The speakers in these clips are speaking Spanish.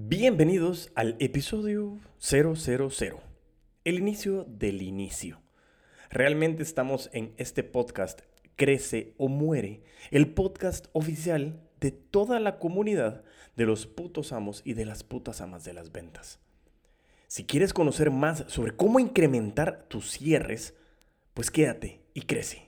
Bienvenidos al episodio 000, el inicio del inicio. Realmente estamos en este podcast Crece o Muere, el podcast oficial de toda la comunidad de los putos amos y de las putas amas de las ventas. Si quieres conocer más sobre cómo incrementar tus cierres, pues quédate y crece.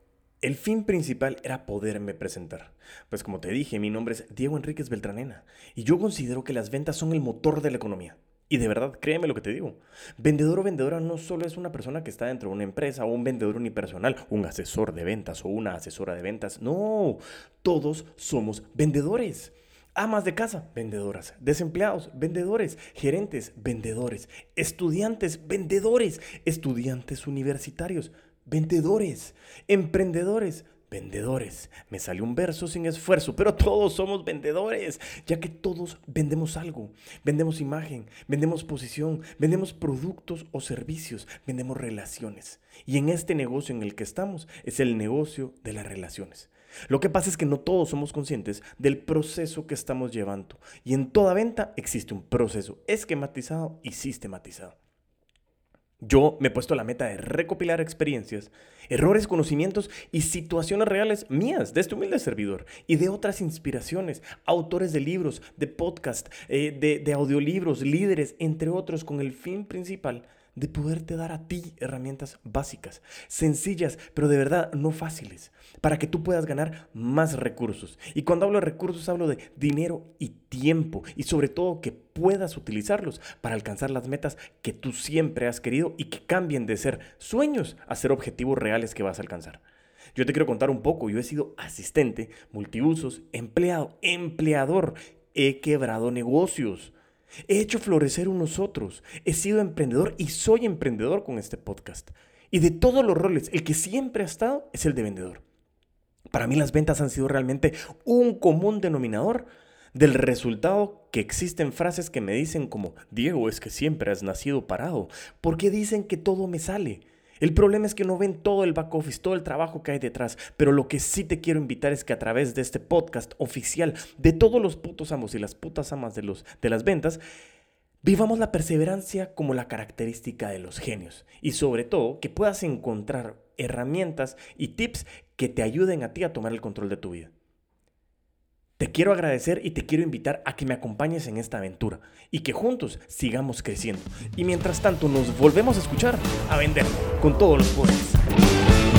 el fin principal era poderme presentar. Pues como te dije, mi nombre es Diego Enríquez Beltranena y yo considero que las ventas son el motor de la economía. Y de verdad, créeme lo que te digo. Vendedor o vendedora no solo es una persona que está dentro de una empresa o un vendedor unipersonal, un asesor de ventas o una asesora de ventas. No, todos somos vendedores. Amas de casa, vendedoras. Desempleados, vendedores. Gerentes, vendedores. Estudiantes, vendedores. Estudiantes universitarios, vendedores, emprendedores, vendedores. Me salió un verso sin esfuerzo, pero todos somos vendedores, ya que todos vendemos algo. Vendemos imagen, vendemos posición, vendemos productos o servicios, vendemos relaciones. Y en este negocio en el que estamos es el negocio de las relaciones. Lo que pasa es que no todos somos conscientes del proceso que estamos llevando. Y en toda venta existe un proceso esquematizado y sistematizado. Yo me he puesto la meta de recopilar experiencias, errores, conocimientos y situaciones reales mías, de este humilde servidor, y de otras inspiraciones, autores de libros, de podcast, eh, de, de audiolibros, líderes, entre otros, con el fin principal de poderte dar a ti herramientas básicas, sencillas, pero de verdad no fáciles, para que tú puedas ganar más recursos. Y cuando hablo de recursos hablo de dinero y tiempo, y sobre todo que puedas utilizarlos para alcanzar las metas que tú siempre has querido y que cambien de ser sueños a ser objetivos reales que vas a alcanzar. Yo te quiero contar un poco, yo he sido asistente, multiusos, empleado, empleador, he quebrado negocios He hecho florecer unos otros. He sido emprendedor y soy emprendedor con este podcast. Y de todos los roles, el que siempre ha estado es el de vendedor. Para mí las ventas han sido realmente un común denominador del resultado que existen frases que me dicen como, Diego, es que siempre has nacido parado, porque dicen que todo me sale. El problema es que no ven todo el back office, todo el trabajo que hay detrás. Pero lo que sí te quiero invitar es que a través de este podcast oficial de todos los putos amos y las putas amas de, los, de las ventas, vivamos la perseverancia como la característica de los genios. Y sobre todo, que puedas encontrar herramientas y tips que te ayuden a ti a tomar el control de tu vida. Te quiero agradecer y te quiero invitar a que me acompañes en esta aventura y que juntos sigamos creciendo. Y mientras tanto nos volvemos a escuchar, a vender con todos los poderes.